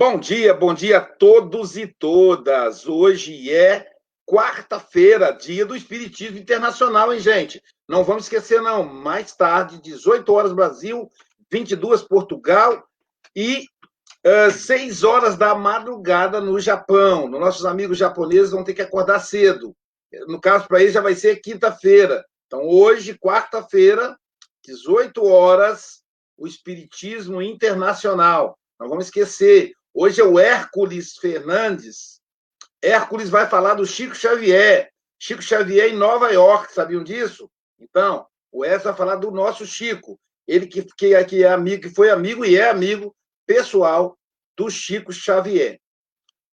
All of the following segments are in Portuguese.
Bom dia, bom dia a todos e todas. Hoje é quarta-feira, dia do Espiritismo Internacional, hein, gente? Não vamos esquecer, não. Mais tarde, 18 horas Brasil, 22 Portugal e uh, 6 horas da madrugada no Japão. Nossos amigos japoneses vão ter que acordar cedo. No caso, para eles já vai ser quinta-feira. Então, hoje, quarta-feira, 18 horas, o Espiritismo Internacional. Não vamos esquecer, Hoje é o Hércules Fernandes. Hércules vai falar do Chico Xavier. Chico Xavier em Nova York, sabiam disso? Então, o Hércules vai falar do nosso Chico. Ele que, que, que é amigo, que foi amigo e é amigo pessoal do Chico Xavier.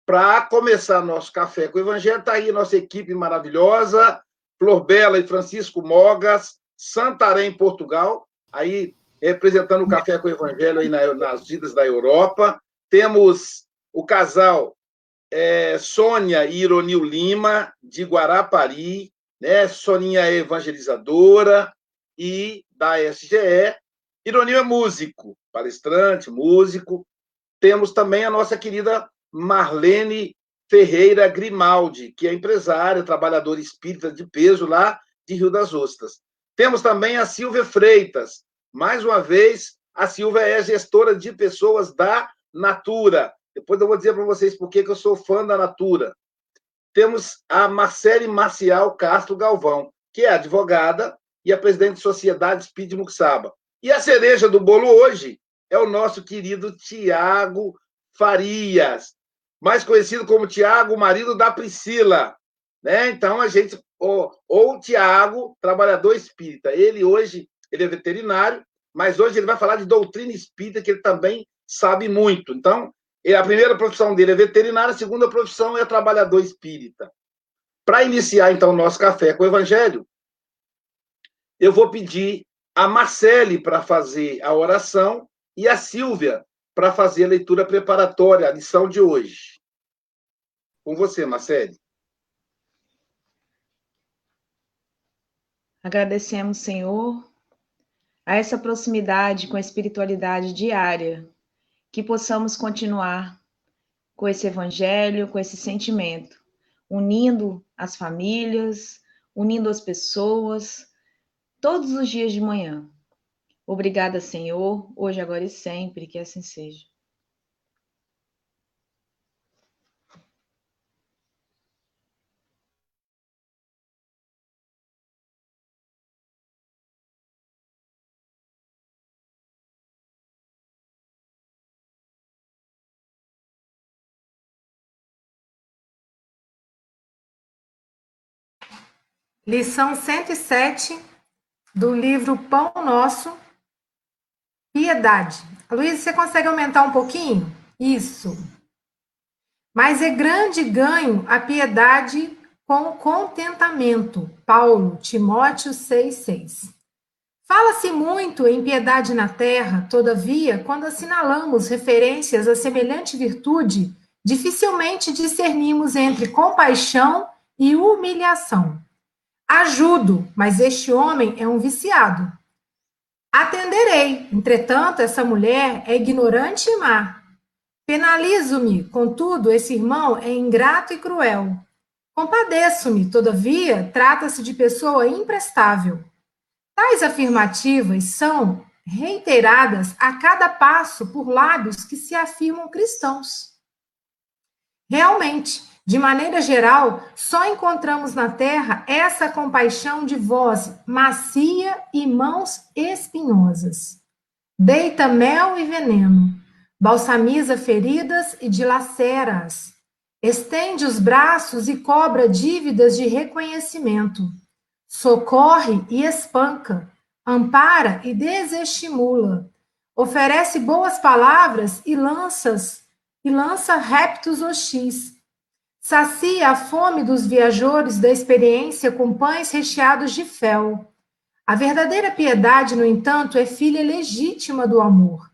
Para começar nosso café com o Evangelho, está aí nossa equipe maravilhosa, Flor Bela e Francisco Mogas, Santarém, Portugal, aí representando o café com o Evangelho aí nas vidas da Europa. Temos o casal é, Sônia e Ironil Lima, de Guarapari, né? Soninha é evangelizadora e da SGE. Ironil é músico, palestrante, músico. Temos também a nossa querida Marlene Ferreira Grimaldi, que é empresária, trabalhadora espírita de peso lá de Rio das Ostras. Temos também a Silvia Freitas. Mais uma vez, a Silvia é gestora de pessoas da Natura. Depois eu vou dizer para vocês por que eu sou fã da Natura. Temos a Marcele Marcial Castro Galvão, que é advogada e a presidente de Sociedade Speed Muxaba. E a cereja do bolo hoje é o nosso querido Tiago Farias, mais conhecido como Tiago, marido da Priscila. Né? Então, a gente. Ou, ou Tiago, trabalhador espírita. Ele hoje ele é veterinário, mas hoje ele vai falar de doutrina espírita, que ele também sabe muito. Então, a primeira profissão dele é veterinário, a segunda profissão é trabalhador espírita. Para iniciar, então, o nosso café com o Evangelho, eu vou pedir a Marcele para fazer a oração e a Silvia para fazer a leitura preparatória, a lição de hoje. Com você, Marcele. Agradecemos, Senhor, a essa proximidade com a espiritualidade diária que possamos continuar com esse evangelho, com esse sentimento, unindo as famílias, unindo as pessoas, todos os dias de manhã. Obrigada, Senhor, hoje, agora e sempre, que assim seja. Lição 107 do livro Pão Nosso, Piedade. Luísa, você consegue aumentar um pouquinho? Isso. Mas é grande ganho a piedade com contentamento. Paulo, Timóteo 6,6. Fala-se muito em piedade na terra, todavia, quando assinalamos referências a semelhante virtude, dificilmente discernimos entre compaixão e humilhação. Ajudo, mas este homem é um viciado. Atenderei, entretanto, essa mulher é ignorante e má. Penalizo-me, contudo, esse irmão é ingrato e cruel. Compadeço-me, todavia, trata-se de pessoa imprestável. Tais afirmativas são reiteradas a cada passo por lábios que se afirmam cristãos. Realmente, de maneira geral, só encontramos na terra essa compaixão de voz macia e mãos espinhosas. Deita mel e veneno, balsamiza feridas e dilacera-as. Estende os braços e cobra dívidas de reconhecimento. Socorre e espanca, ampara e desestimula. Oferece boas palavras e lanças e lança reptos hostis Sacia a fome dos viajores da experiência com pães recheados de fel. A verdadeira piedade, no entanto, é filha legítima do amor.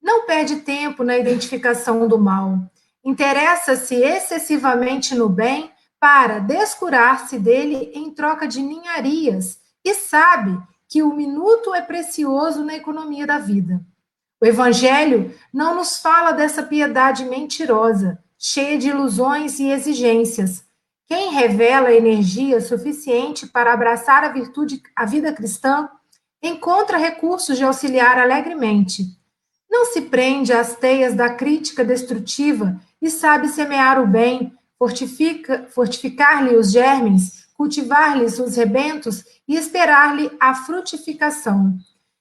Não perde tempo na identificação do mal. Interessa-se excessivamente no bem para descurar-se dele em troca de ninharias e sabe que o minuto é precioso na economia da vida. O Evangelho não nos fala dessa piedade mentirosa, cheia de ilusões e exigências. Quem revela energia suficiente para abraçar a virtude, a vida cristã, encontra recursos de auxiliar alegremente. Não se prende às teias da crítica destrutiva e sabe semear o bem, fortificar-lhe os germes, cultivar-lhes os rebentos e esperar-lhe a frutificação.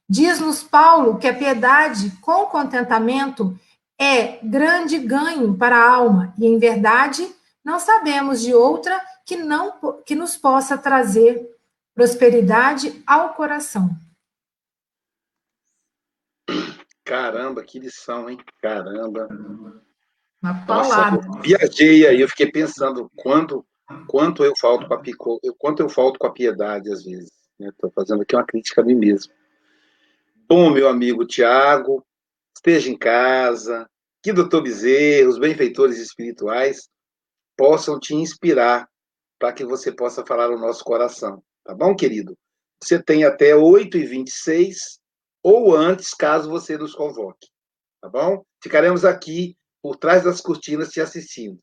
Diz-nos Paulo que a piedade com contentamento é grande ganho para a alma, e em verdade não sabemos de outra que não que nos possa trazer prosperidade ao coração. Caramba, que lição, hein? Caramba. Uma palavra. Nossa, viajei aí, eu fiquei pensando quanto, quanto eu falto com a pico, quanto eu falto com a piedade às vezes. Estou né? fazendo aqui uma crítica a mim mesmo. Bom, meu amigo Tiago, esteja em casa, que doutor Bezerra, os benfeitores espirituais possam te inspirar para que você possa falar o nosso coração. Tá bom, querido? Você tem até 8h26 ou antes, caso você nos convoque. Tá bom? Ficaremos aqui por trás das cortinas te assistindo.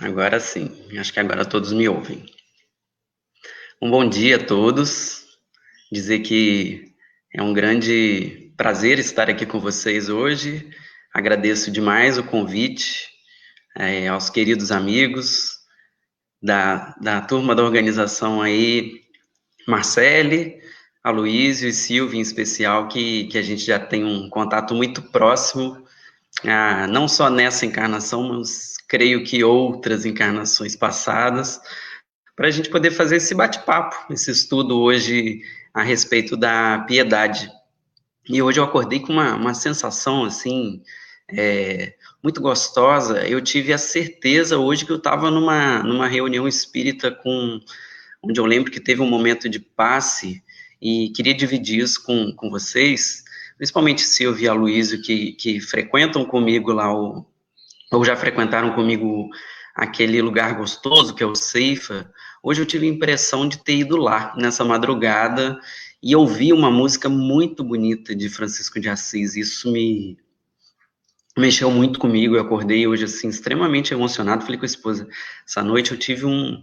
Agora sim, acho que agora todos me ouvem. Um bom dia a todos. Dizer que é um grande prazer estar aqui com vocês hoje. Agradeço demais o convite é, aos queridos amigos da, da turma da organização aí, Marcele, Aloysio e Silvia em especial, que, que a gente já tem um contato muito próximo, ah, não só nessa encarnação, mas creio que outras encarnações passadas, para a gente poder fazer esse bate-papo, esse estudo hoje a respeito da piedade. E hoje eu acordei com uma, uma sensação, assim, é, muito gostosa. Eu tive a certeza hoje que eu estava numa, numa reunião espírita com, onde eu lembro que teve um momento de passe e queria dividir isso com, com vocês, principalmente Silvia e Aloysio, que, que frequentam comigo lá ou já frequentaram comigo aquele lugar gostoso que é o Ceifa, hoje eu tive a impressão de ter ido lá nessa madrugada e ouvi uma música muito bonita de Francisco de Assis. Isso me mexeu muito comigo. Eu acordei hoje assim extremamente emocionado. Falei com a esposa, essa noite eu tive um,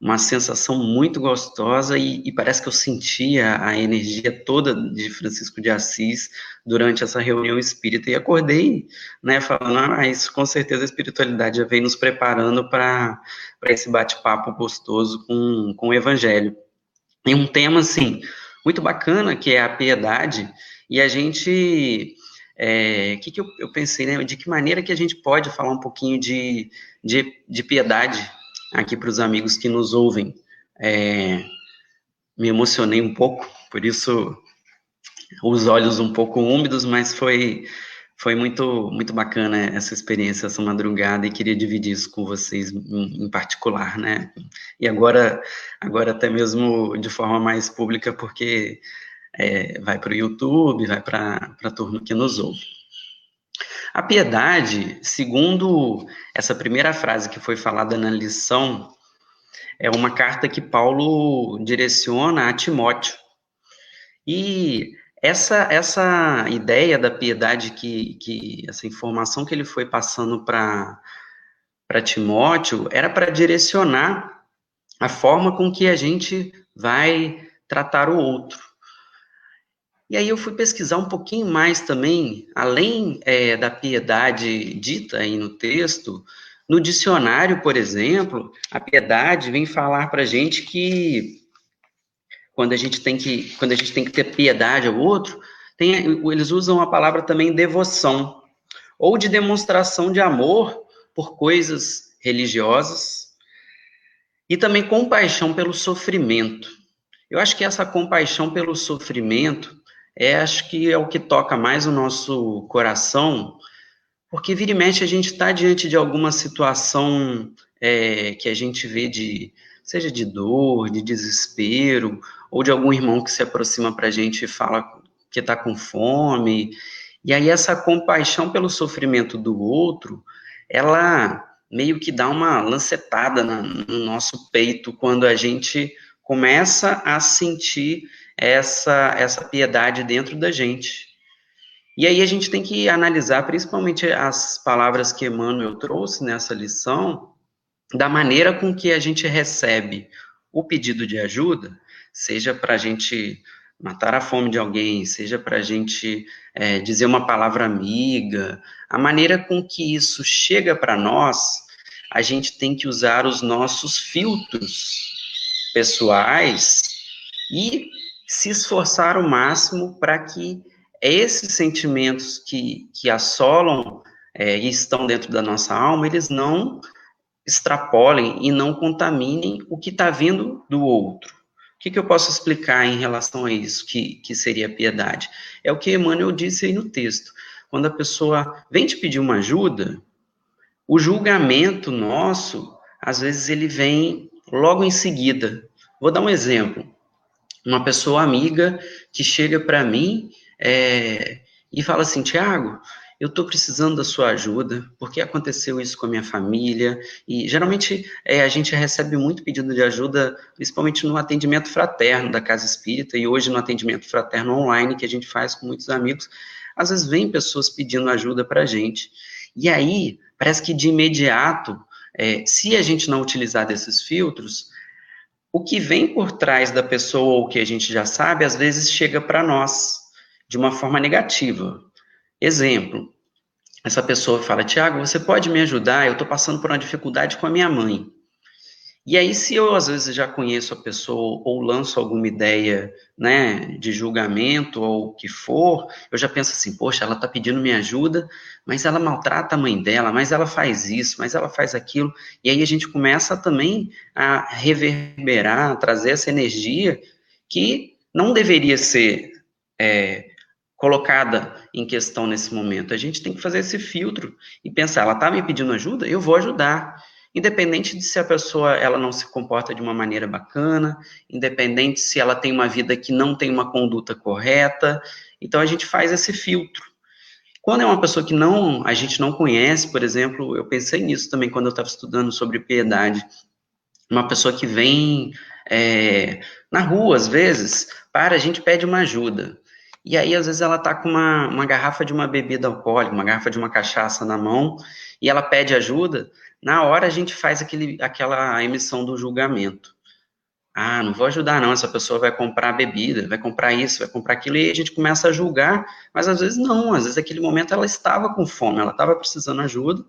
uma sensação muito gostosa e, e, parece que eu sentia a energia toda de Francisco de Assis durante essa reunião espírita e acordei, né, falando, ah, isso com certeza a espiritualidade já vem nos preparando para esse bate-papo gostoso com, com o Evangelho. E um tema, assim, muito bacana, que é a piedade, e a gente, o é, que, que eu, eu pensei, né, de que maneira que a gente pode falar um pouquinho de, de, de piedade aqui para os amigos que nos ouvem. É, me emocionei um pouco, por isso os olhos um pouco úmidos, mas foi foi muito muito bacana essa experiência essa madrugada e queria dividir isso com vocês em, em particular, né? E agora agora até mesmo de forma mais pública porque é, vai para o YouTube, vai para a turma que nos ouve. A piedade, segundo essa primeira frase que foi falada na lição, é uma carta que Paulo direciona a Timóteo. E essa, essa ideia da piedade, que, que essa informação que ele foi passando para Timóteo, era para direcionar a forma com que a gente vai tratar o outro. E aí eu fui pesquisar um pouquinho mais também, além é, da piedade dita aí no texto, no dicionário, por exemplo, a piedade vem falar para gente que quando a gente tem que quando a gente tem que ter piedade ao outro, tem, eles usam a palavra também devoção ou de demonstração de amor por coisas religiosas e também compaixão pelo sofrimento. Eu acho que essa compaixão pelo sofrimento é, acho que é o que toca mais o nosso coração, porque vira e mexe a gente está diante de alguma situação é, que a gente vê de, seja de dor, de desespero, ou de algum irmão que se aproxima para a gente e fala que está com fome. E aí essa compaixão pelo sofrimento do outro, ela meio que dá uma lancetada no nosso peito quando a gente começa a sentir essa, essa piedade dentro da gente. E aí a gente tem que analisar principalmente as palavras que Emmanuel trouxe nessa lição, da maneira com que a gente recebe o pedido de ajuda, seja para a gente matar a fome de alguém, seja para a gente é, dizer uma palavra amiga, a maneira com que isso chega para nós, a gente tem que usar os nossos filtros pessoais e se esforçar o máximo para que esses sentimentos que, que assolam é, e estão dentro da nossa alma, eles não extrapolem e não contaminem o que está vindo do outro. O que, que, eu posso explicar em relação a isso, que, que seria piedade? É o que Emmanuel disse aí no texto. Quando a pessoa vem te pedir uma ajuda, o julgamento nosso, às vezes, ele vem logo em seguida. Vou dar um exemplo. Uma pessoa amiga que chega para mim é, e fala assim, Tiago, eu estou precisando da sua ajuda, porque aconteceu isso com a minha família, e geralmente é, a gente recebe muito pedido de ajuda, principalmente no atendimento fraterno da Casa Espírita, e hoje no atendimento fraterno online, que a gente faz com muitos amigos, às vezes vem pessoas pedindo ajuda para a gente, e aí, parece que de imediato, é, se a gente não utilizar desses filtros, o que vem por trás da pessoa, ou que a gente já sabe, às vezes chega para nós de uma forma negativa, Exemplo, essa pessoa fala, Tiago, você pode me ajudar? Eu estou passando por uma dificuldade com a minha mãe. E aí, se eu às vezes já conheço a pessoa ou lanço alguma ideia, né, de julgamento ou o que for, eu já penso assim, poxa, ela está pedindo minha ajuda, mas ela maltrata a mãe dela, mas ela faz isso, mas ela faz aquilo. E aí a gente começa também a reverberar, a trazer essa energia que não deveria ser é, colocada em questão nesse momento. A gente tem que fazer esse filtro e pensar, ela está me pedindo ajuda, eu vou ajudar. Independente de se a pessoa ela não se comporta de uma maneira bacana, independente se ela tem uma vida que não tem uma conduta correta, então a gente faz esse filtro. Quando é uma pessoa que não a gente não conhece, por exemplo, eu pensei nisso também quando eu estava estudando sobre piedade. Uma pessoa que vem é, na rua, às vezes, para, a gente pede uma ajuda. E aí, às vezes, ela tá com uma, uma garrafa de uma bebida alcoólica, uma garrafa de uma cachaça na mão, e ela pede ajuda. Na hora, a gente faz aquele, aquela emissão do julgamento. Ah, não vou ajudar, não. Essa pessoa vai comprar bebida, vai comprar isso, vai comprar aquilo, e a gente começa a julgar, mas às vezes não. Às vezes, naquele momento, ela estava com fome, ela estava precisando de ajuda,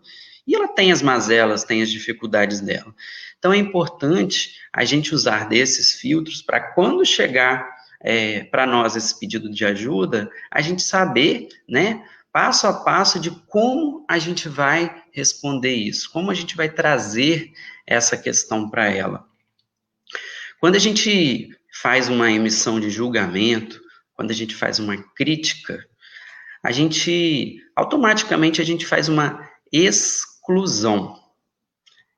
e ela tem as mazelas, tem as dificuldades dela. Então, é importante a gente usar desses filtros para quando chegar é, para nós esse pedido de ajuda, a gente saber, né, passo a passo de como a gente vai responder isso, como a gente vai trazer essa questão para ela. Quando a gente faz uma emissão de julgamento, quando a gente faz uma crítica, a gente automaticamente a gente faz uma exclusão.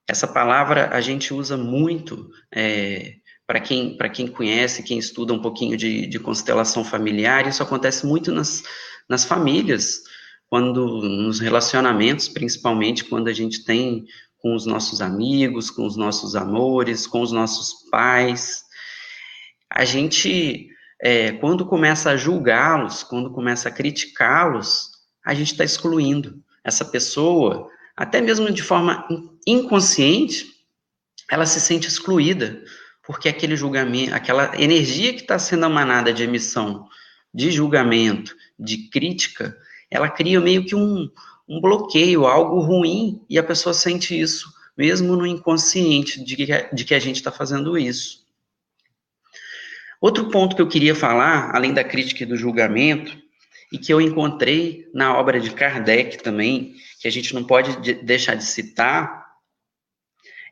Essa palavra a gente usa muito é, para quem, quem conhece, quem estuda um pouquinho de, de constelação familiar, isso acontece muito nas, nas famílias, quando nos relacionamentos, principalmente quando a gente tem com os nossos amigos, com os nossos amores, com os nossos pais. A gente, é, quando começa a julgá-los, quando começa a criticá-los, a gente está excluindo essa pessoa, até mesmo de forma inconsciente, ela se sente excluída, porque aquele julgamento, aquela energia que está sendo emanada de emissão, de julgamento, de crítica, ela cria meio que um, um bloqueio, algo ruim, e a pessoa sente isso, mesmo no inconsciente de que, de que a gente está fazendo isso. Outro ponto que eu queria falar, além da crítica e do julgamento, e que eu encontrei na obra de Kardec também, que a gente não pode de deixar de citar,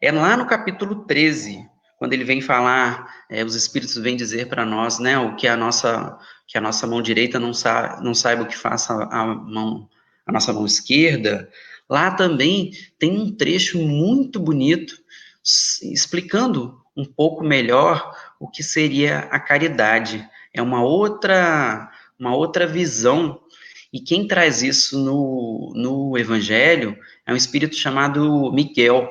é lá no capítulo 13, quando ele vem falar, é, os espíritos vêm dizer para nós, né, o que a nossa que a nossa mão direita não, sa não saiba o que faça a mão a nossa mão esquerda. Lá também tem um trecho muito bonito explicando um pouco melhor o que seria a caridade. É uma outra uma outra visão. E quem traz isso no, no Evangelho é um espírito chamado Miguel,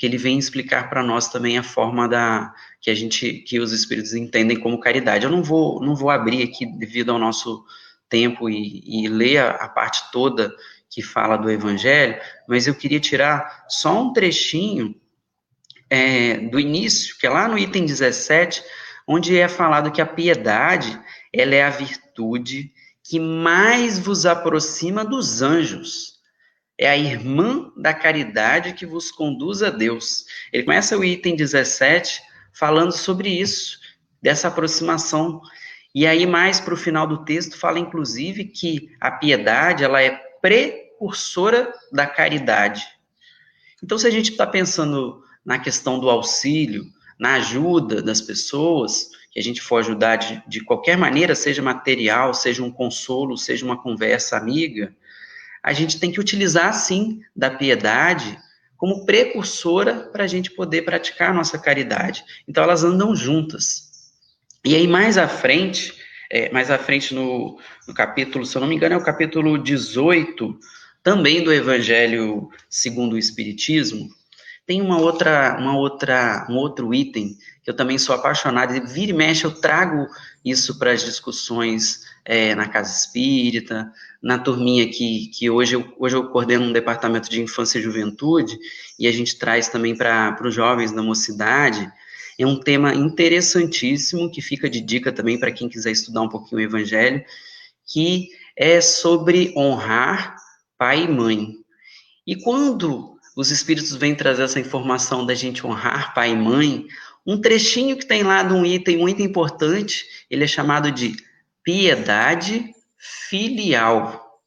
que ele vem explicar para nós também a forma da que a gente que os espíritos entendem como caridade. Eu não vou não vou abrir aqui devido ao nosso tempo e, e ler a, a parte toda que fala do Evangelho, mas eu queria tirar só um trechinho é, do início, que é lá no item 17, onde é falado que a piedade ela é a virtude que mais vos aproxima dos anjos é a irmã da caridade que vos conduz a Deus. Ele começa o item 17 falando sobre isso, dessa aproximação. E aí, mais para o final do texto, fala inclusive que a piedade ela é precursora da caridade. Então, se a gente está pensando na questão do auxílio, na ajuda das pessoas, que a gente for ajudar de, de qualquer maneira, seja material, seja um consolo, seja uma conversa amiga, a gente tem que utilizar, sim, da piedade como precursora para a gente poder praticar a nossa caridade. Então, elas andam juntas. E aí, mais à frente, é, mais à frente no, no capítulo, se eu não me engano, é o capítulo 18, também do Evangelho segundo o Espiritismo, tem uma outra, uma outra, um outro item que eu também sou apaixonado, e vira e mexe eu trago isso para as discussões é, na casa espírita, na turminha que, que hoje, eu, hoje eu coordeno um departamento de infância e juventude, e a gente traz também para os jovens da mocidade, é um tema interessantíssimo, que fica de dica também para quem quiser estudar um pouquinho o evangelho, que é sobre honrar pai e mãe. E quando os espíritos vêm trazer essa informação da gente honrar pai e mãe, um trechinho que tem lá de um item muito importante, ele é chamado de piedade filial.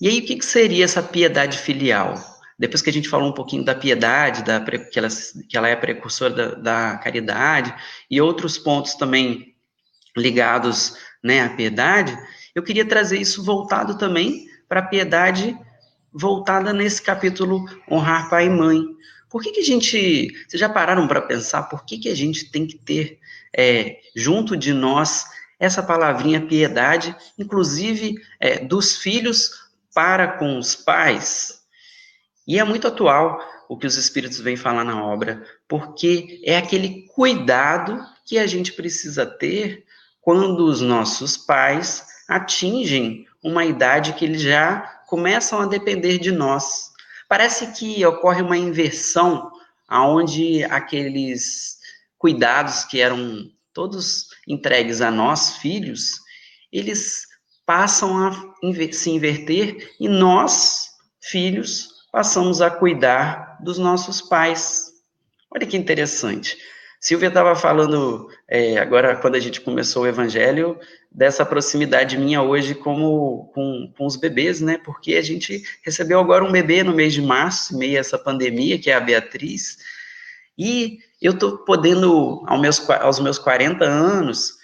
E aí, o que, que seria essa piedade filial? Depois que a gente falou um pouquinho da piedade, da, que, ela, que ela é precursora da, da caridade, e outros pontos também ligados né, à piedade, eu queria trazer isso voltado também para a piedade voltada nesse capítulo honrar pai e mãe. Por que, que a gente. Vocês já pararam para pensar por que, que a gente tem que ter é, junto de nós essa palavrinha piedade, inclusive é, dos filhos para com os pais? E é muito atual o que os Espíritos vêm falar na obra, porque é aquele cuidado que a gente precisa ter quando os nossos pais atingem uma idade que eles já começam a depender de nós. Parece que ocorre uma inversão aonde aqueles cuidados que eram todos entregues a nós, filhos, eles passam a se inverter e nós, filhos, passamos a cuidar dos nossos pais. Olha que interessante. Silvia estava falando é, agora, quando a gente começou o evangelho, dessa proximidade minha hoje como com, com os bebês, né? Porque a gente recebeu agora um bebê no mês de março, meio a essa pandemia, que é a Beatriz, e eu estou podendo, aos meus, aos meus 40 anos,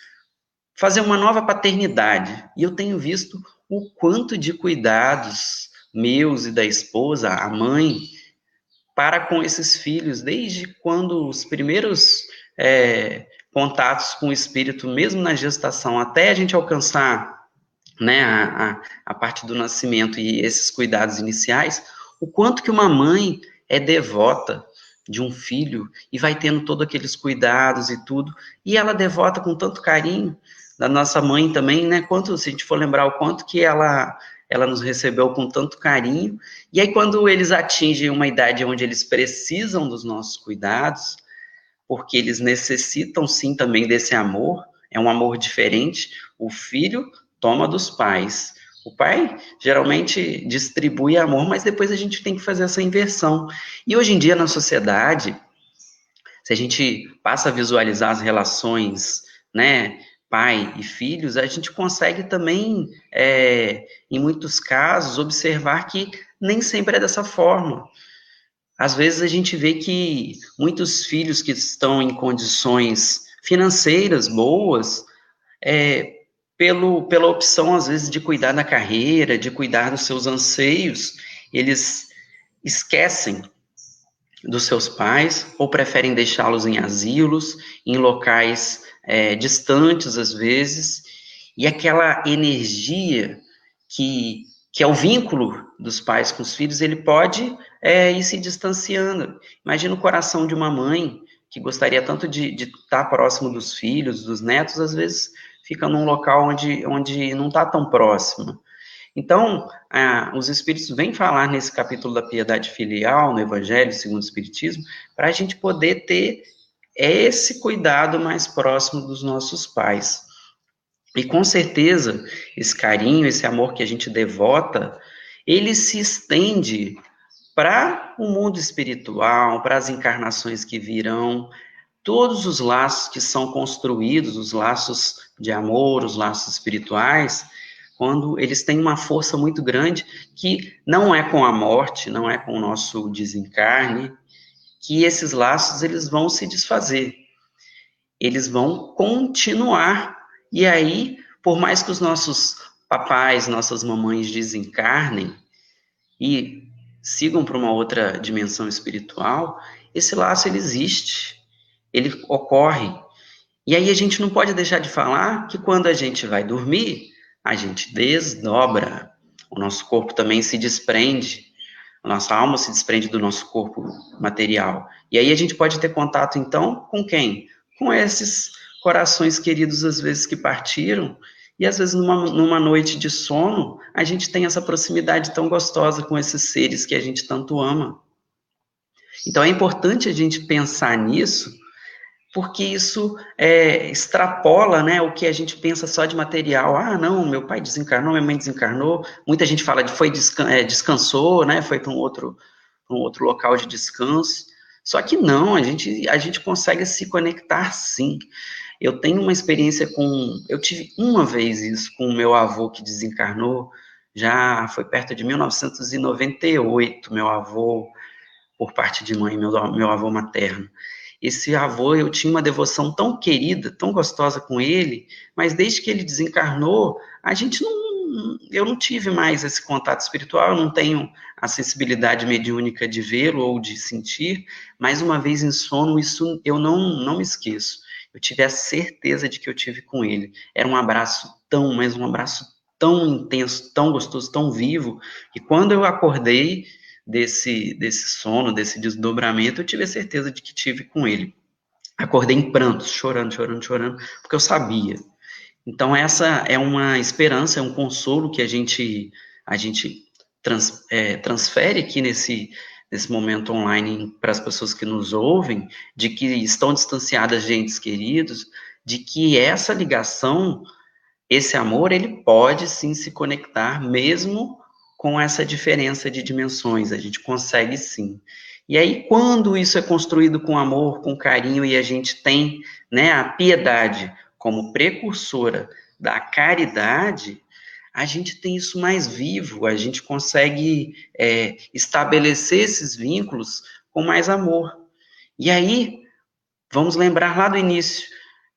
fazer uma nova paternidade. E eu tenho visto o quanto de cuidados meus e da esposa, a mãe, para com esses filhos, desde quando os primeiros é, contatos com o espírito, mesmo na gestação, até a gente alcançar né, a, a, a parte do nascimento e esses cuidados iniciais, o quanto que uma mãe é devota de um filho e vai tendo todos aqueles cuidados e tudo, e ela devota com tanto carinho da nossa mãe também, né? Quanto se a gente for lembrar o quanto que ela ela nos recebeu com tanto carinho. E aí, quando eles atingem uma idade onde eles precisam dos nossos cuidados, porque eles necessitam sim também desse amor, é um amor diferente. O filho toma dos pais. O pai geralmente distribui amor, mas depois a gente tem que fazer essa inversão. E hoje em dia, na sociedade, se a gente passa a visualizar as relações, né, pai e filhos, a gente consegue também, é, em muitos casos, observar que nem sempre é dessa forma. Às vezes a gente vê que muitos filhos que estão em condições financeiras boas, é, pelo, pela opção, às vezes, de cuidar da carreira, de cuidar dos seus anseios, eles esquecem dos seus pais ou preferem deixá-los em asilos, em locais é, distantes às vezes, E aquela energia que, que é o vínculo dos pais com os filhos, ele pode é, ir se distanciando. Imagina o coração de uma mãe que gostaria tanto de, de estar próximo dos filhos, dos netos, às vezes fica num local onde, onde não está tão próximo. Então, ah, os Espíritos vêm falar nesse capítulo da piedade filial, no Evangelho segundo o Espiritismo, para a gente poder ter esse cuidado mais próximo dos nossos pais. E com certeza, esse carinho, esse amor que a gente devota, ele se estende para o mundo espiritual, para as encarnações que virão, todos os laços que são construídos, os laços de amor, os laços espirituais, quando eles têm uma força muito grande que não é com a morte, não é com o nosso desencarne, que esses laços eles vão se desfazer. Eles vão continuar. E aí, por mais que os nossos papais, nossas mamães desencarnem e sigam para uma outra dimensão espiritual, esse laço ele existe. Ele ocorre. E aí a gente não pode deixar de falar que quando a gente vai dormir, a gente desdobra, o nosso corpo também se desprende, a nossa alma se desprende do nosso corpo material. E aí a gente pode ter contato, então, com quem? Com esses corações queridos, às vezes, que partiram, e às vezes numa, numa noite de sono, a gente tem essa proximidade tão gostosa com esses seres que a gente tanto ama. Então é importante a gente pensar nisso, porque isso é, extrapola né, o que a gente pensa só de material. Ah, não, meu pai desencarnou, minha mãe desencarnou. Muita gente fala de foi descan é, descansou, né, foi para um outro, um outro local de descanso. Só que não, a gente, a gente consegue se conectar sim. Eu tenho uma experiência com. Eu tive uma vez isso com o meu avô que desencarnou, já foi perto de 1998, meu avô, por parte de mãe, meu, meu avô materno. Esse avô, eu tinha uma devoção tão querida, tão gostosa com ele, mas desde que ele desencarnou, a gente não. Eu não tive mais esse contato espiritual, eu não tenho a sensibilidade mediúnica de vê-lo ou de sentir, mais uma vez em sono, isso eu não, não me esqueço. Eu tive a certeza de que eu tive com ele. Era um abraço tão, mas um abraço tão intenso, tão gostoso, tão vivo, que quando eu acordei, desse, desse sono, desse desdobramento, eu tive a certeza de que tive com ele. Acordei em prantos, chorando, chorando, chorando, porque eu sabia. Então, essa é uma esperança, é um consolo que a gente, a gente trans, é, transfere aqui nesse, nesse momento online para as pessoas que nos ouvem, de que estão distanciadas de entes queridos, de que essa ligação, esse amor, ele pode sim se conectar, mesmo com essa diferença de dimensões, a gente consegue sim. E aí, quando isso é construído com amor, com carinho, e a gente tem né, a piedade como precursora da caridade, a gente tem isso mais vivo, a gente consegue é, estabelecer esses vínculos com mais amor. E aí, vamos lembrar lá do início,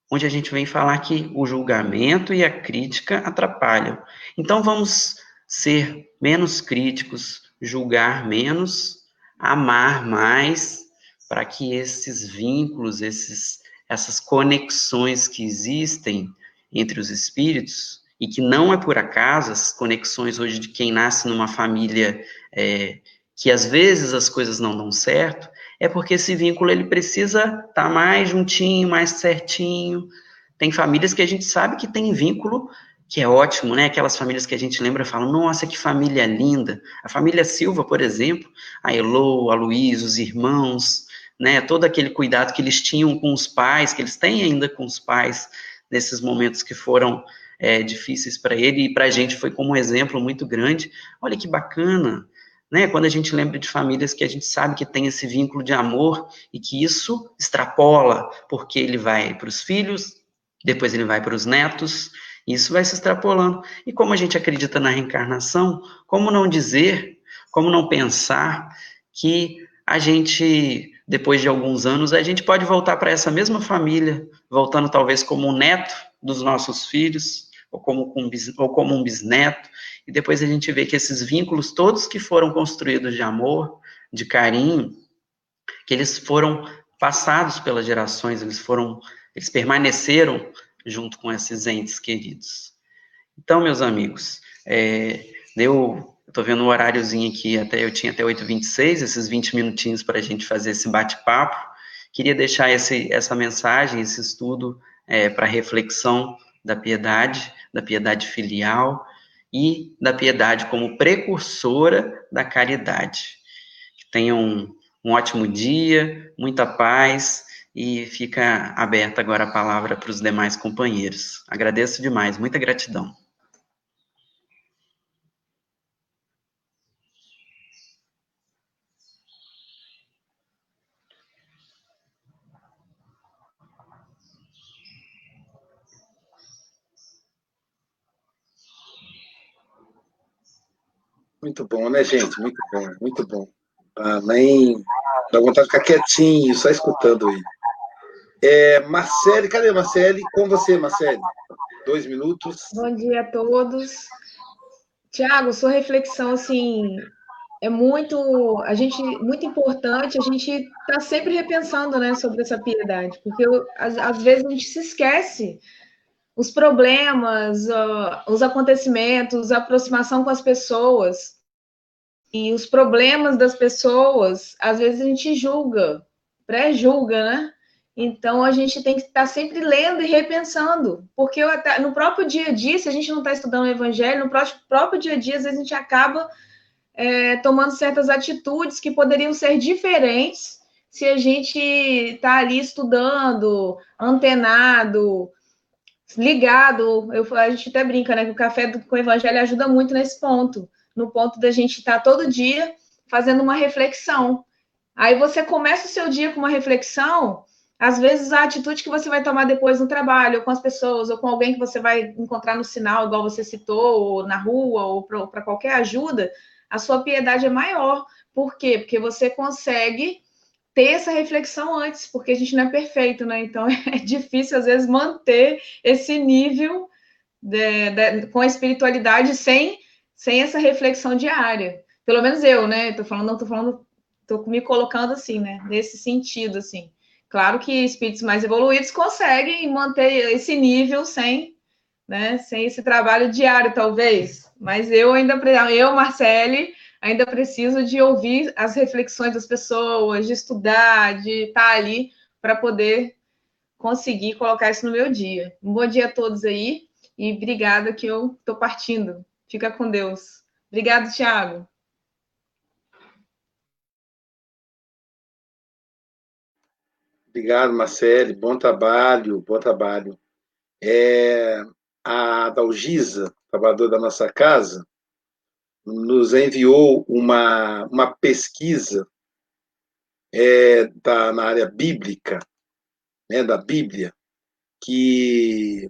onde a gente vem falar que o julgamento e a crítica atrapalham. Então, vamos ser menos críticos, julgar menos, amar mais, para que esses vínculos, esses, essas conexões que existem entre os espíritos, e que não é por acaso as conexões hoje de quem nasce numa família é, que às vezes as coisas não dão certo, é porque esse vínculo ele precisa estar tá mais juntinho, mais certinho. Tem famílias que a gente sabe que tem vínculo que é ótimo, né? Aquelas famílias que a gente lembra e fala, nossa, que família linda. A família Silva, por exemplo, a Elo, a Luiz, os irmãos, né? Todo aquele cuidado que eles tinham com os pais, que eles têm ainda com os pais, nesses momentos que foram é, difíceis para ele e para a gente foi como um exemplo muito grande. Olha que bacana, né? Quando a gente lembra de famílias que a gente sabe que tem esse vínculo de amor e que isso extrapola, porque ele vai para os filhos, depois ele vai para os netos, isso vai se extrapolando. E como a gente acredita na reencarnação, como não dizer, como não pensar que a gente, depois de alguns anos, a gente pode voltar para essa mesma família, voltando talvez como um neto dos nossos filhos, ou como, ou como um bisneto, e depois a gente vê que esses vínculos todos que foram construídos de amor, de carinho, que eles foram passados pelas gerações, eles foram, eles permaneceram junto com esses entes queridos. Então, meus amigos, é, Estou vendo o horáriozinho aqui, até eu tinha até 8h26, esses 20 minutinhos para a gente fazer esse bate-papo. Queria deixar esse, essa mensagem, esse estudo é, para reflexão da piedade, da piedade filial e da piedade como precursora da caridade. Tenham um, um ótimo dia, muita paz e fica aberta agora a palavra para os demais companheiros. Agradeço demais, muita gratidão. Muito bom, né, gente? Muito bom, muito bom. Nem dá vontade de ficar quietinho, só escutando ele. É, Marcele, cadê Marcele? Com você, Marcele. Dois minutos. Bom dia a todos. Tiago, sua reflexão, assim, é muito, a gente, muito importante, a gente está sempre repensando, né, sobre essa piedade, porque às, às vezes a gente se esquece os problemas, os acontecimentos, a aproximação com as pessoas, e os problemas das pessoas, às vezes a gente julga, pré-julga, né? Então a gente tem que estar sempre lendo e repensando, porque no próprio dia a dia, se a gente não está estudando o evangelho, no próprio dia a dia, às vezes a gente acaba é, tomando certas atitudes que poderiam ser diferentes se a gente está ali estudando, antenado, ligado. Eu, a gente até brinca, né? Que o café com o evangelho ajuda muito nesse ponto no ponto da gente estar tá todo dia fazendo uma reflexão. Aí você começa o seu dia com uma reflexão, às vezes a atitude que você vai tomar depois no trabalho, ou com as pessoas, ou com alguém que você vai encontrar no sinal, igual você citou, ou na rua, ou para qualquer ajuda, a sua piedade é maior. Por quê? Porque você consegue ter essa reflexão antes, porque a gente não é perfeito, né? Então é difícil, às vezes, manter esse nível de, de, com a espiritualidade sem sem essa reflexão diária. Pelo menos eu, né? Tô falando, tô falando, tô me colocando assim, né? Nesse sentido, assim. Claro que espíritos mais evoluídos conseguem manter esse nível sem, né? Sem esse trabalho diário, talvez. Mas eu ainda, eu, Marcele, ainda preciso de ouvir as reflexões das pessoas, de estudar, de estar ali para poder conseguir colocar isso no meu dia. Um bom dia a todos aí e obrigada que eu estou partindo. Fica com Deus. Obrigado, Tiago. Obrigado, Marcele. Bom trabalho, bom trabalho. É, a Dalgisa, trabalhadora da nossa casa, nos enviou uma, uma pesquisa é, da, na área bíblica, né, da Bíblia, que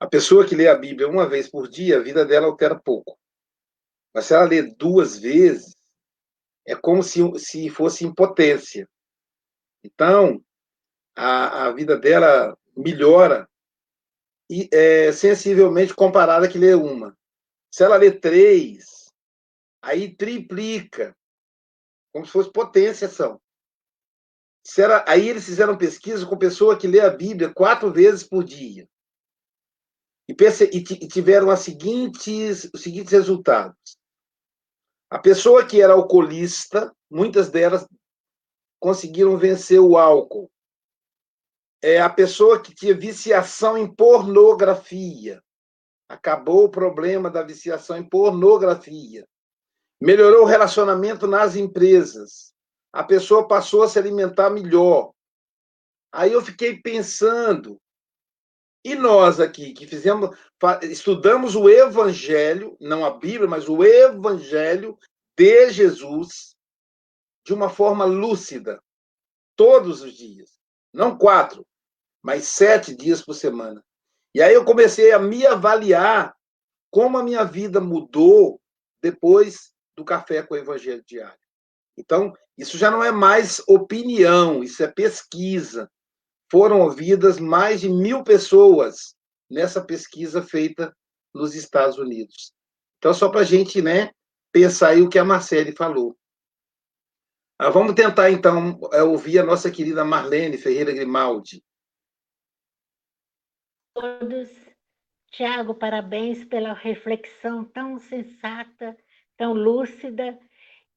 a pessoa que lê a Bíblia uma vez por dia, a vida dela altera pouco. Mas se ela lê duas vezes, é como se, se fosse impotência. Então, a, a vida dela melhora e, é, sensivelmente comparada a que lê uma. Se ela lê três, aí triplica, como se fosse potência são. Ela, aí eles fizeram pesquisa com pessoa que lê a Bíblia quatro vezes por dia e, e tiveram as seguintes, os seguintes resultados. A pessoa que era alcoolista, muitas delas conseguiram vencer o álcool. É a pessoa que tinha viciação em pornografia. Acabou o problema da viciação em pornografia. Melhorou o relacionamento nas empresas. A pessoa passou a se alimentar melhor. Aí eu fiquei pensando, e nós aqui, que fizemos, estudamos o Evangelho, não a Bíblia, mas o Evangelho de Jesus, de uma forma lúcida, todos os dias. Não quatro, mas sete dias por semana. E aí eu comecei a me avaliar como a minha vida mudou depois do café com o Evangelho diário. Então, isso já não é mais opinião, isso é pesquisa foram ouvidas mais de mil pessoas nessa pesquisa feita nos Estados Unidos. Então, só para a gente né, pensar aí o que a Marcele falou. Ah, vamos tentar, então, é, ouvir a nossa querida Marlene Ferreira Grimaldi. Todos, Tiago, parabéns pela reflexão tão sensata, tão lúcida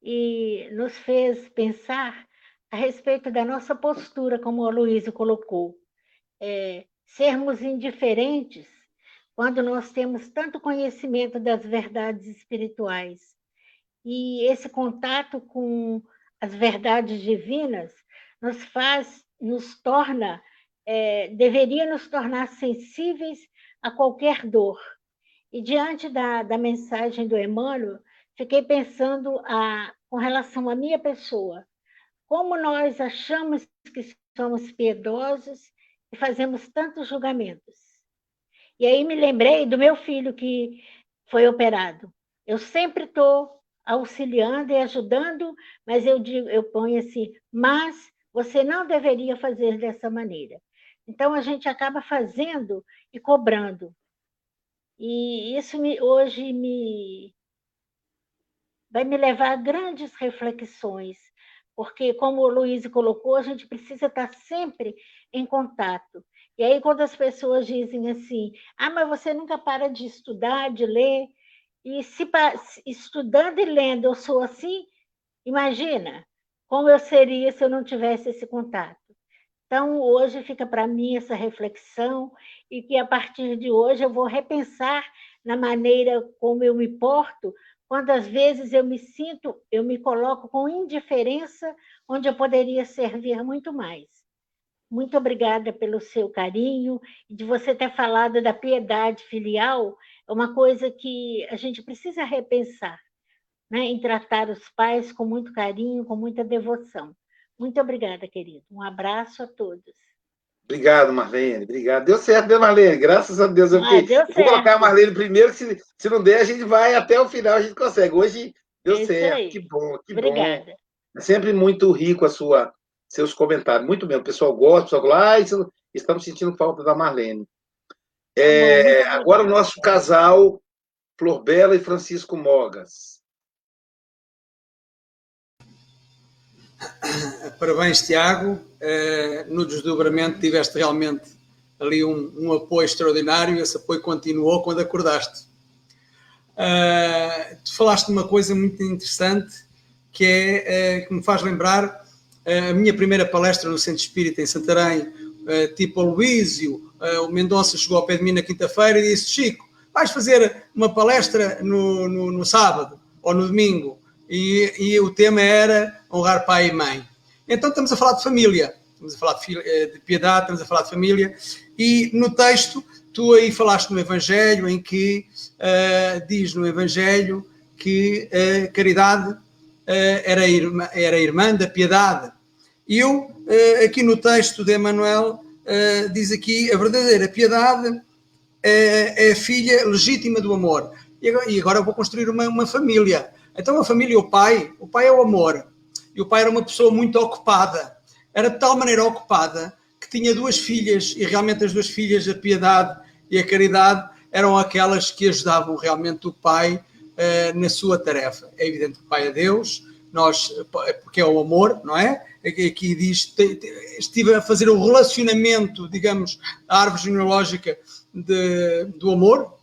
e nos fez pensar a respeito da nossa postura, como o Aloysio colocou. É, sermos indiferentes quando nós temos tanto conhecimento das verdades espirituais. E esse contato com as verdades divinas nos faz, nos torna, é, deveria nos tornar sensíveis a qualquer dor. E diante da, da mensagem do Emmanuel, fiquei pensando a, com relação à minha pessoa, como nós achamos que somos piedosos e fazemos tantos julgamentos. E aí me lembrei do meu filho que foi operado. Eu sempre estou auxiliando e ajudando, mas eu digo, eu ponho assim, mas você não deveria fazer dessa maneira. Então a gente acaba fazendo e cobrando. E isso me, hoje me vai me levar a grandes reflexões, porque como o Luiz colocou, a gente precisa estar sempre em contato. E aí quando as pessoas dizem assim: "Ah, mas você nunca para de estudar, de ler", e se estudando e lendo eu sou assim, imagina como eu seria se eu não tivesse esse contato. Então, hoje fica para mim essa reflexão e que a partir de hoje eu vou repensar na maneira como eu me porto, quando às vezes eu me sinto, eu me coloco com indiferença, onde eu poderia servir muito mais. Muito obrigada pelo seu carinho e de você ter falado da piedade filial, é uma coisa que a gente precisa repensar, né? em tratar os pais com muito carinho, com muita devoção. Muito obrigada, querido. Um abraço a todos. Obrigado, Marlene. Obrigado. Deu certo, né, Marlene? Graças a Deus. Eu ah, Vou colocar a Marlene primeiro, que se, se não der, a gente vai até o final, a gente consegue. Hoje deu Isso certo. Aí. Que bom, que Obrigada. bom. É sempre muito rico a sua, seus comentários. Muito bem. O pessoal gosta, o pessoal fala, ah, estamos sentindo falta da Marlene. É, agora o nosso casal, Flor Bela e Francisco Mogas. Parabéns, Tiago. Eh, no desdobramento tiveste realmente ali um, um, apoio extraordinário esse apoio continuou quando acordaste. Uh, tu falaste de uma coisa muito interessante que é uh, que me faz lembrar a minha primeira palestra no Centro Espírita em Santarém, tipo Luísio, o Mendonça chegou ao pé de mim na quinta-feira e disse: Chico, vais fazer uma palestra no, no, no sábado ou no domingo e, e, o tema era honrar pai e mãe. Então estamos a falar de família, estamos a falar de, eh, de, piedade, estamos a falar de família, e no texto tu aí falaste no Evangelho em que uh, diz no Evangelho que a uh, caridade uh, era, irmã, era irmã da piedade. E eu, aqui no texto de Emmanuel, diz aqui a verdadeira piedade é a filha legítima do amor. E agora, e agora eu vou construir uma, uma família então a família, o pai, o pai é o amor. E o pai era uma pessoa muito ocupada. Era de tal maneira ocupada que tinha duas filhas e realmente as duas filhas, a piedade e a caridade, eram aquelas que ajudavam realmente o pai uh, na sua tarefa. É evidente que o pai é Deus, nós, porque é o amor, não é? Aqui diz, estive a fazer o relacionamento, digamos, a árvore genealógica de, do amor,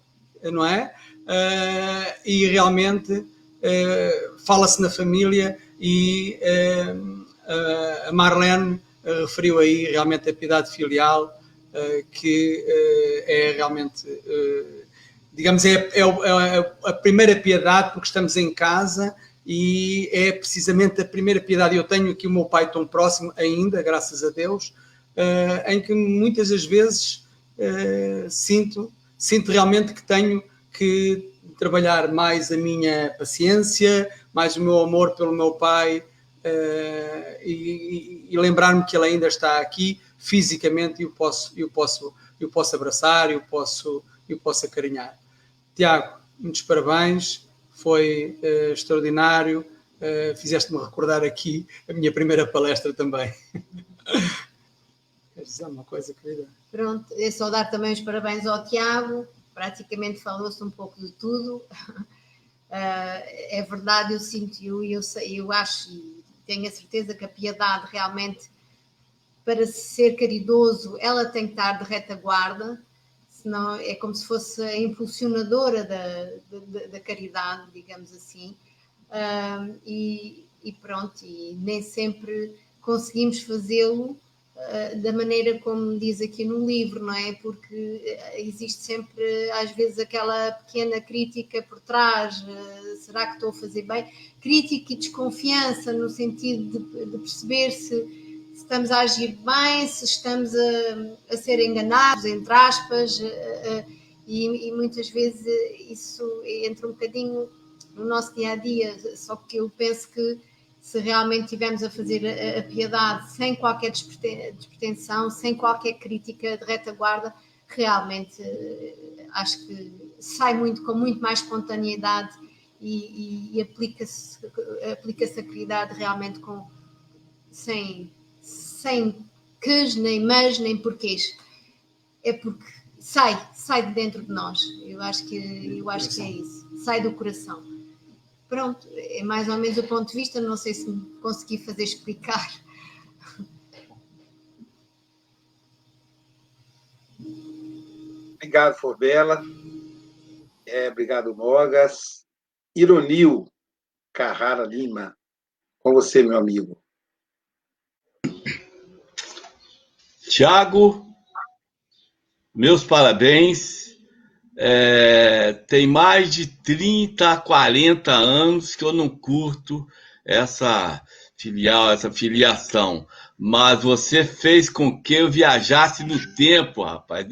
não é? Uh, e realmente eh, fala-se na família e eh, a Marlene eh, referiu aí realmente a piedade filial, que é realmente, digamos, é, é, é, a primeira piedade porque estamos em casa e é precisamente a primeira piedade. Eu tenho aqui o meu pai tão próximo ainda, graças a Deus, em que muitas das vezes sinto, sinto realmente que tenho que trabalhar mais a minha paciência, mais o meu amor pelo meu pai uh, e, e lembrar-me que ele ainda está aqui fisicamente e eu posso, eu posso, eu posso abraçar, eu posso, eu posso acarinhar. Tiago, muitos parabéns, foi uh, extraordinário. Uh, Fizeste-me recordar aqui a minha primeira palestra também. Queres dizer alguma coisa, querida? Pronto, é só dar também os parabéns ao Tiago, praticamente falou-se um pouco de tudo. Uh, é verdade, eu sinto, eu, eu, eu acho e tenho a certeza que a piedade realmente, para ser caridoso, ela tem que estar de retaguarda. senão é como se fosse a impulsionadora da, da, da caridade, digamos assim. Uh, e, e, pronto, e nem sempre conseguimos fazê-lo da maneira como diz aqui no livro, não é? Porque existe sempre, às vezes, aquela pequena crítica por trás: uh, será que estou a fazer bem? Crítica e desconfiança, no sentido de, de perceber se se estamos a agir bem, se estamos a, a ser enganados, entre aspas, e, e, muitas vezes isso entra um bocadinho no nosso dia a dia. Só que eu penso que se realmente estivermos a fazer a, a piedade sem qualquer despretensão, sem qualquer crítica de retaguarda, realmente acho que sai muito com muito mais espontaneidade e, e, e aplica-se aplica a caridade realmente com sem sem quês, nem mas, nem porquês. É porque sai, sai de dentro de nós. Eu acho que, eu acho que é isso. Sai do coração. Pronto, é mais ou menos o ponto de vista. Não sei se me consegui fazer explicar. Obrigado, Forbela. É, obrigado, Mogas. Ironil Carrara Lima. Com você, meu amigo. Tiago, meus parabéns. É, tem mais de 30, 40 anos que eu não curto essa filial, essa filiação. Mas você fez com que eu viajasse no tempo, rapaz.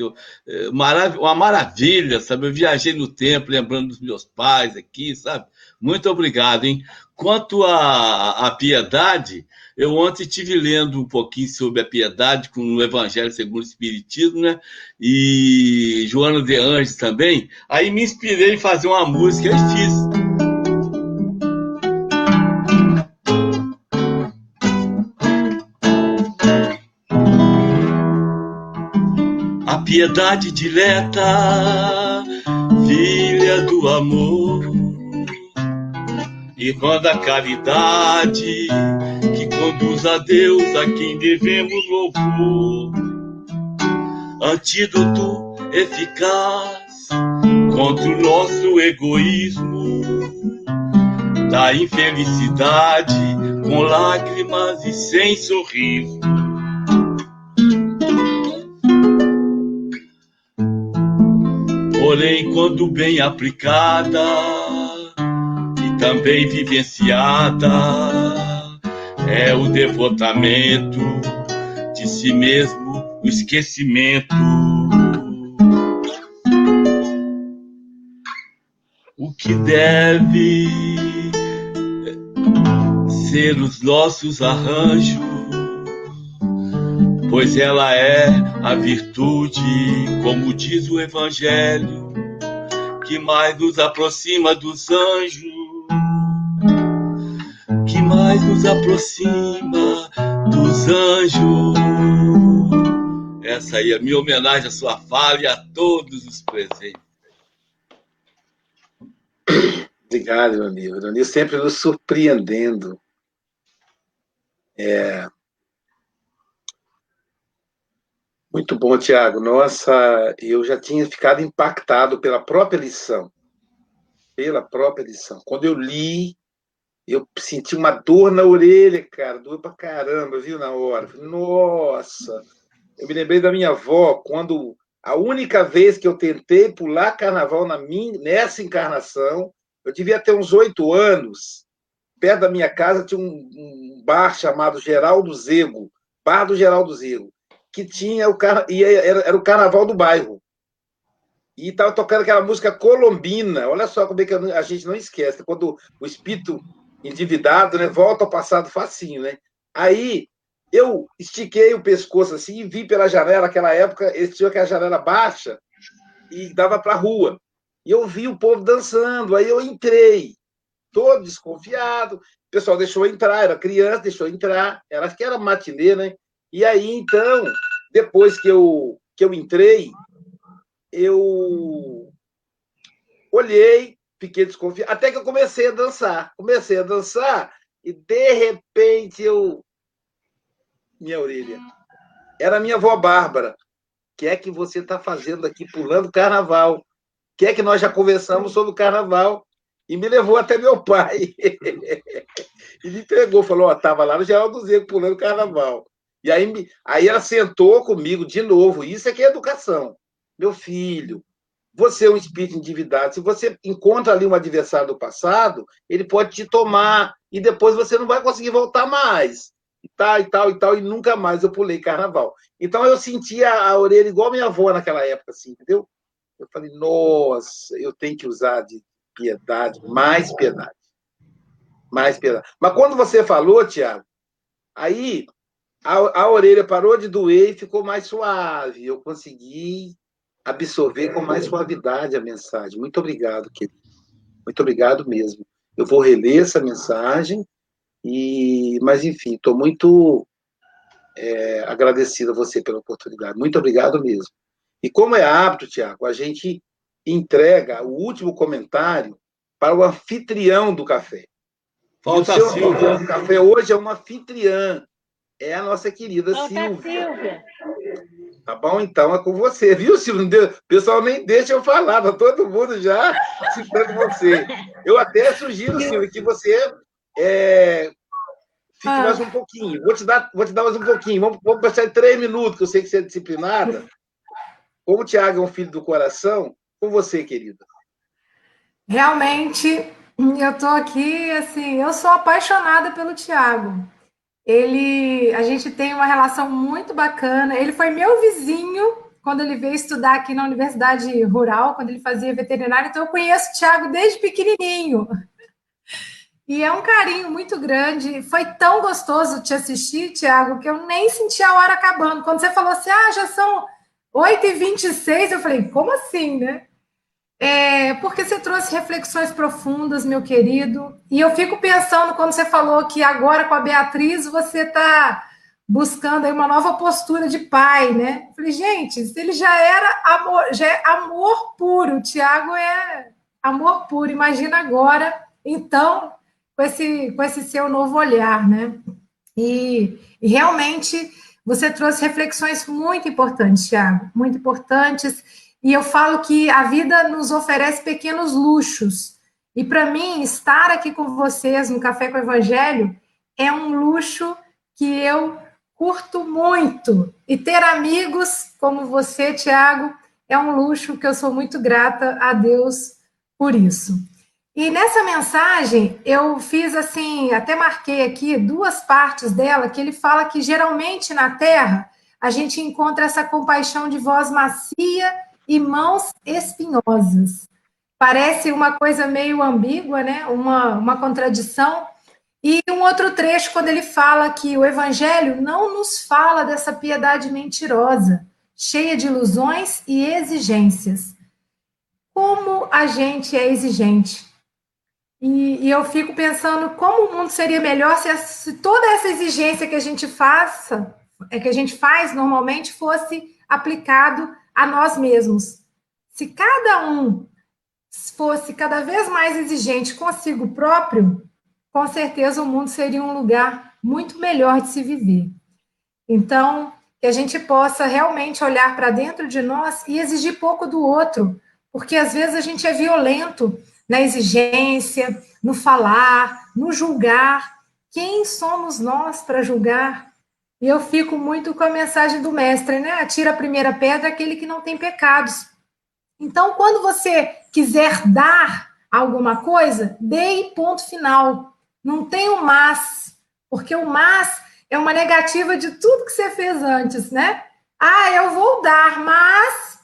É, uma maravilha, sabe? Eu viajei no tempo, lembrando dos meus pais aqui, sabe? Muito obrigado, hein? Quanto à piedade, eu ontem estive lendo um pouquinho sobre a piedade com o Evangelho segundo o Espiritismo, né? E Joana de Anjos também. Aí me inspirei em fazer uma música e fiz. A piedade dileta, filha do amor, irmã da caridade conduz a Deus a quem devemos louvor. Antídoto eficaz contra o nosso egoísmo, da infelicidade com lágrimas e sem sorriso. Porém, quando bem aplicada e também vivenciada, é o devotamento de si mesmo, o esquecimento. O que deve ser os nossos arranjos, pois ela é a virtude, como diz o Evangelho, que mais nos aproxima dos anjos mais nos aproxima dos anjos. Essa aí é a minha homenagem à sua fala e a todos os presentes. Obrigado, meu amigo. Sempre nos surpreendendo. É... Muito bom, Tiago. Nossa, eu já tinha ficado impactado pela própria lição. Pela própria lição. Quando eu li, eu senti uma dor na orelha, cara, dor pra caramba, viu, na hora. Nossa! Eu me lembrei da minha avó, quando a única vez que eu tentei pular carnaval na minha, nessa encarnação, eu devia ter uns oito anos, perto da minha casa tinha um, um, bar chamado Geraldo Zego, Bar do Geraldo Zego, que tinha o car... e era, era o carnaval do bairro. E estava tocando aquela música colombina. Olha só como é que a gente não esquece. Quando o espírito endividado, né? Volta ao passado facinho, né? Aí eu estiquei o pescoço assim e vi pela janela, aquela época, eles tinham aquela janela baixa e dava para a rua. E eu vi o povo dançando, aí eu entrei, todo desconfiado. O pessoal deixou entrar, era criança, deixou entrar, era que era matinê, né? E aí então, depois que eu que eu entrei, eu olhei, fiquei desconfiado. Até que eu comecei a dançar. Comecei a dançar e, de repente, eu. Minha orelha. Era minha avó Bárbara. que é que você está fazendo aqui pulando carnaval? O que é que nós já conversamos sobre o carnaval? E me levou até meu pai. e me pegou, falou: Ó, estava lá no Geraldo Zego pulando carnaval. E aí, aí ela sentou comigo de novo. Isso é que é educação. Meu filho, você é um espírito endividado. Se você encontra ali um adversário do passado, ele pode te tomar e depois você não vai conseguir voltar mais. E tal, e tal, e tal, e nunca mais eu pulei carnaval. Então eu sentia a orelha igual minha avó naquela época, assim, entendeu? Eu falei, nossa, eu tenho que usar de piedade, mais piedade. Mais piedade. Mas quando você falou, Tiago, aí a, a orelha parou de doer e ficou mais suave. Eu consegui absorver com mais suavidade a mensagem. Muito obrigado, querido. Muito obrigado mesmo. Eu vou reler essa mensagem, e mas enfim, estou muito é, agradecido a você pela oportunidade. Muito obrigado mesmo. E como é hábito, Tiago, a gente entrega o último comentário para o anfitrião do café. Falta o seu Silvia. do café hoje é uma anfitriã. É a nossa querida Falta Silvia. Silvia. Tá bom? Então é com você, viu, Silvio? Deu- O pessoal nem deixa eu falar, tá todo mundo já citando você. Eu até sugiro, Silvio, que você é, fique Ah. mais um pouquinho. Vou te, dar, vou te dar mais um pouquinho. Vamos, vamos passar em três minutos, que eu sei que você é disciplinada. Como o Tiago é um filho do coração, com você, querida. Realmente, eu tô aqui, assim, eu sou apaixonada pelo Tiago. Ele, a gente tem uma relação muito bacana. Ele foi meu vizinho quando ele veio estudar aqui na Universidade Rural, quando ele fazia veterinário. Então, eu conheço o Tiago desde pequenininho. E é um carinho muito grande. Foi tão gostoso te assistir, Tiago, que eu nem senti a hora acabando. Quando você falou assim, ah, já são 8h26, eu falei, como assim, né? É, porque você trouxe reflexões profundas, meu querido. E eu fico pensando quando você falou que agora com a Beatriz você está buscando aí uma nova postura de pai, né? Falei, gente, ele já era amor, já é amor puro, o Tiago é amor puro. Imagina agora, então, com esse, com esse seu novo olhar, né? E, e realmente você trouxe reflexões muito importantes, Tiago, muito importantes. E eu falo que a vida nos oferece pequenos luxos. E para mim, estar aqui com vocês no Café com o Evangelho é um luxo que eu curto muito. E ter amigos como você, Tiago, é um luxo que eu sou muito grata a Deus por isso. E nessa mensagem, eu fiz assim, até marquei aqui duas partes dela, que ele fala que geralmente na Terra a gente encontra essa compaixão de voz macia e mãos espinhosas. Parece uma coisa meio ambígua, né? Uma, uma contradição. E um outro trecho, quando ele fala que o Evangelho não nos fala dessa piedade mentirosa, cheia de ilusões e exigências. Como a gente é exigente. E, e eu fico pensando como o mundo seria melhor se, se toda essa exigência que a gente faça, é que a gente faz normalmente, fosse aplicado a nós mesmos. Se cada um fosse cada vez mais exigente consigo próprio, com certeza o mundo seria um lugar muito melhor de se viver. Então, que a gente possa realmente olhar para dentro de nós e exigir pouco do outro, porque às vezes a gente é violento na exigência, no falar, no julgar. Quem somos nós para julgar? E eu fico muito com a mensagem do mestre, né? Atira a primeira pedra aquele que não tem pecados. Então, quando você quiser dar alguma coisa, dê ponto final. Não tem o mas, porque o mas é uma negativa de tudo que você fez antes, né? Ah, eu vou dar, mas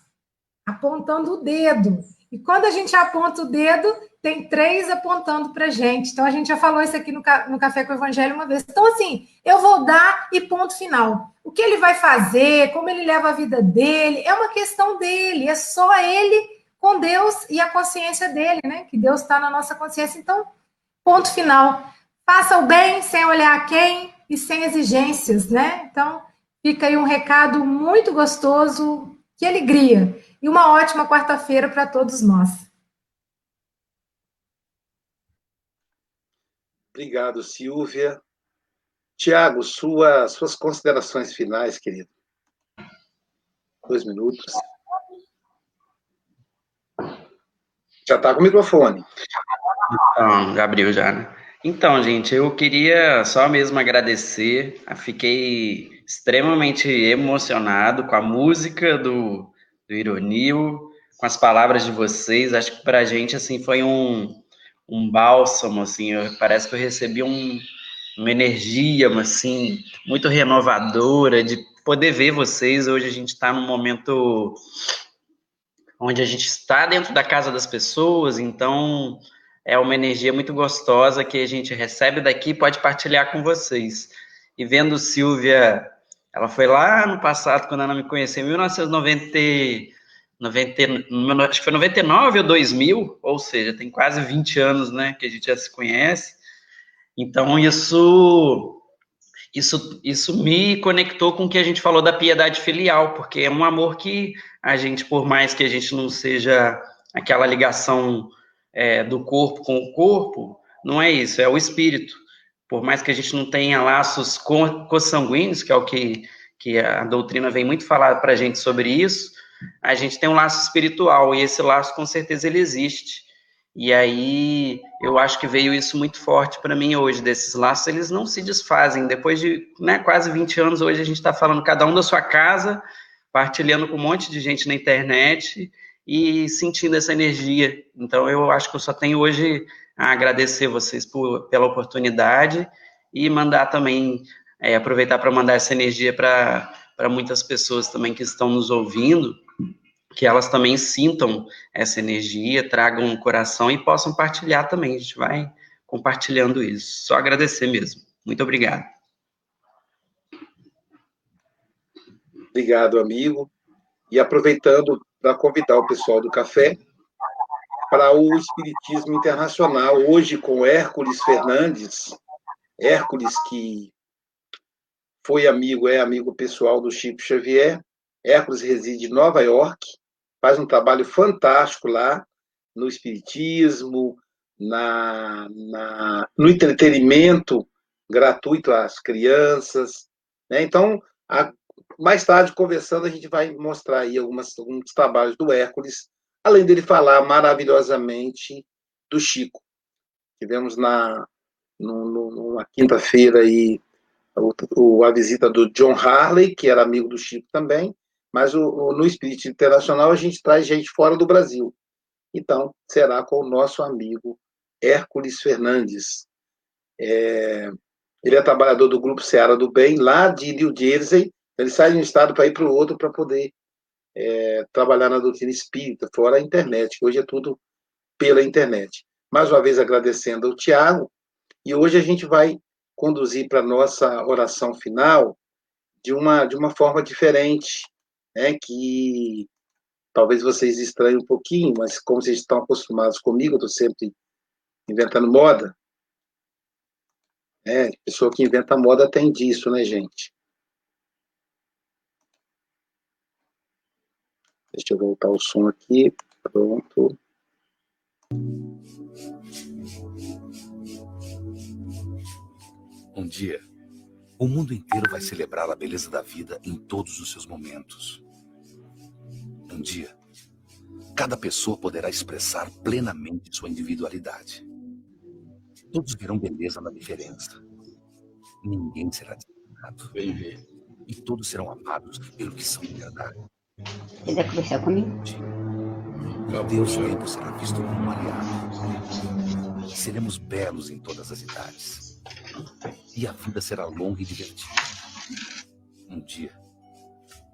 apontando o dedo. E quando a gente aponta o dedo, tem três apontando para gente. Então, a gente já falou isso aqui no, no Café com o Evangelho uma vez. Então, assim, eu vou dar e ponto final. O que ele vai fazer, como ele leva a vida dele, é uma questão dele, é só ele com Deus e a consciência dele, né? Que Deus está na nossa consciência. Então, ponto final. Faça o bem sem olhar a quem e sem exigências, né? Então, fica aí um recado muito gostoso, que alegria. E uma ótima quarta-feira para todos nós. Obrigado, Silvia. Tiago, sua, suas considerações finais, querido. Dois minutos. Já está com o microfone. Então, Gabriel já, né? Então, gente, eu queria só mesmo agradecer. Fiquei extremamente emocionado com a música do, do Ironil, com as palavras de vocês. Acho que para a gente, assim, foi um, um bálsamo, assim. Eu, parece que eu recebi um, uma energia, assim, muito renovadora de poder ver vocês. Hoje a gente está num momento onde a gente está dentro da casa das pessoas, então é uma energia muito gostosa que a gente recebe daqui e pode partilhar com vocês. E vendo Silvia, ela foi lá no passado, quando ela me conheceu, em 1990, 90, acho que foi 99 ou 2000, ou seja, tem quase 20 anos, né, que a gente já se conhece. Então, isso, isso, isso me conectou com o que a gente falou da piedade filial, porque é um amor que a gente, por mais que a gente não seja aquela ligação é, do corpo com o corpo, não é isso, é o espírito. Por mais que a gente não tenha laços consanguíneos, que é o que, que a doutrina vem muito falar para a gente sobre isso, a gente tem um laço espiritual, e esse laço com certeza ele existe. E aí eu acho que veio isso muito forte para mim hoje, desses laços, eles não se desfazem. Depois de né, quase 20 anos, hoje a gente está falando cada um da sua casa, partilhando com um monte de gente na internet, e sentindo essa energia. Então, eu acho que eu só tenho hoje a agradecer vocês por, pela oportunidade e mandar também, é, aproveitar para mandar essa energia para muitas pessoas também que estão nos ouvindo, que elas também sintam essa energia, tragam no coração e possam partilhar também. A gente vai compartilhando isso. Só agradecer mesmo. Muito obrigado. Obrigado, amigo. E aproveitando para convidar o pessoal do café para o Espiritismo Internacional, hoje com Hércules Fernandes. Hércules, que foi amigo, é amigo pessoal do Chico Xavier. Hércules reside em Nova York, faz um trabalho fantástico lá no Espiritismo, na, na no entretenimento gratuito às crianças. Né? Então, a mais tarde, conversando, a gente vai mostrar aí algumas, alguns trabalhos do Hércules, além dele falar maravilhosamente do Chico. Tivemos na numa quinta-feira aí o, a visita do John Harley, que era amigo do Chico também, mas o, no Espírito Internacional a gente traz gente fora do Brasil. Então, será com o nosso amigo Hércules Fernandes. É, ele é trabalhador do Grupo Seara do Bem, lá de New Jersey, ele sai de um estado para ir para o outro para poder é, trabalhar na doutrina espírita, fora a internet, que hoje é tudo pela internet. Mais uma vez agradecendo ao Tiago, e hoje a gente vai conduzir para a nossa oração final de uma, de uma forma diferente, né, que talvez vocês estranhem um pouquinho, mas como vocês estão acostumados comigo, eu estou sempre inventando moda. É, pessoa que inventa moda tem disso, né, gente? Deixa eu voltar o som aqui. Pronto. Um dia, o mundo inteiro vai celebrar a beleza da vida em todos os seus momentos. Um dia, cada pessoa poderá expressar plenamente sua individualidade. Todos verão beleza na diferença. Ninguém será discriminado. E todos serão amados pelo que são de verdade. Quiser conversar comigo? Deus sempre será visto como um aliado. Seremos belos em todas as idades. E a vida será longa e divertida. Um dia,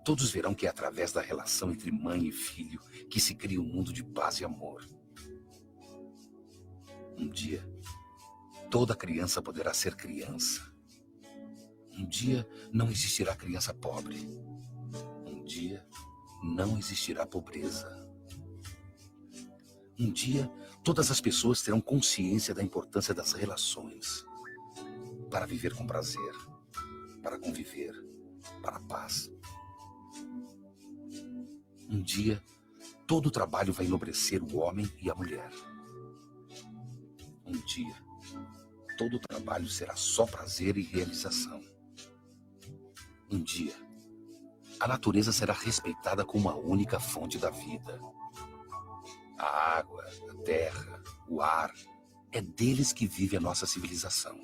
todos verão que é através da relação entre mãe e filho que se cria um mundo de paz e amor. Um dia, toda criança poderá ser criança. Um dia, não existirá criança pobre. Um dia, não existirá pobreza. Um dia, todas as pessoas terão consciência da importância das relações para viver com prazer, para conviver, para a paz. Um dia, todo o trabalho vai enobrecer o homem e a mulher. Um dia, todo o trabalho será só prazer e realização. Um dia, a natureza será respeitada como a única fonte da vida. A água, a terra, o ar, é deles que vive a nossa civilização.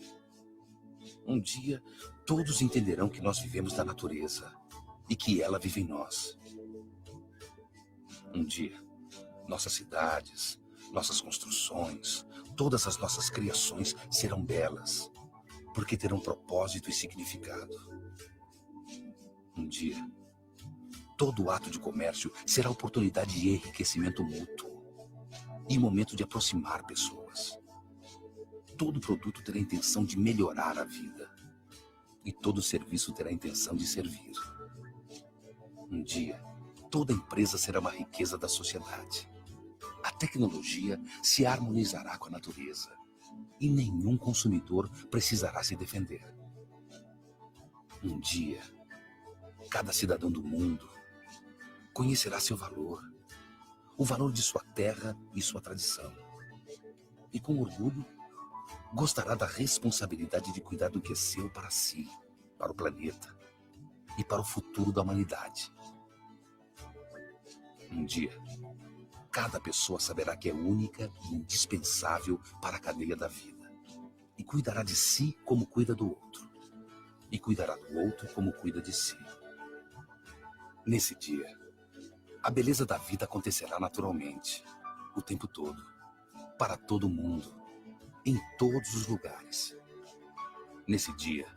Um dia, todos entenderão que nós vivemos da natureza e que ela vive em nós. Um dia, nossas cidades, nossas construções, todas as nossas criações serão belas, porque terão propósito e significado. Um dia, todo ato de comércio será oportunidade de enriquecimento mútuo e momento de aproximar pessoas. Todo produto terá a intenção de melhorar a vida e todo serviço terá a intenção de servir. Um dia, toda empresa será uma riqueza da sociedade. A tecnologia se harmonizará com a natureza e nenhum consumidor precisará se defender. Um dia, cada cidadão do mundo conhecerá seu valor, o valor de sua terra e sua tradição. E com orgulho, gostará da responsabilidade de cuidar do que é seu para si, para o planeta e para o futuro da humanidade. Um dia, cada pessoa saberá que é única e indispensável para a cadeia da vida. E cuidará de si como cuida do outro. E cuidará do outro como cuida de si. Nesse dia, a beleza da vida acontecerá naturalmente, o tempo todo, para todo mundo, em todos os lugares. Nesse dia,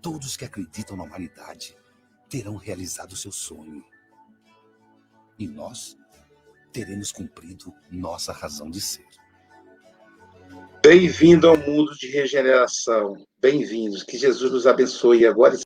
todos que acreditam na humanidade terão realizado seu sonho e nós teremos cumprido nossa razão de ser. Bem-vindo ao mundo de regeneração. Bem-vindos. Que Jesus nos abençoe agora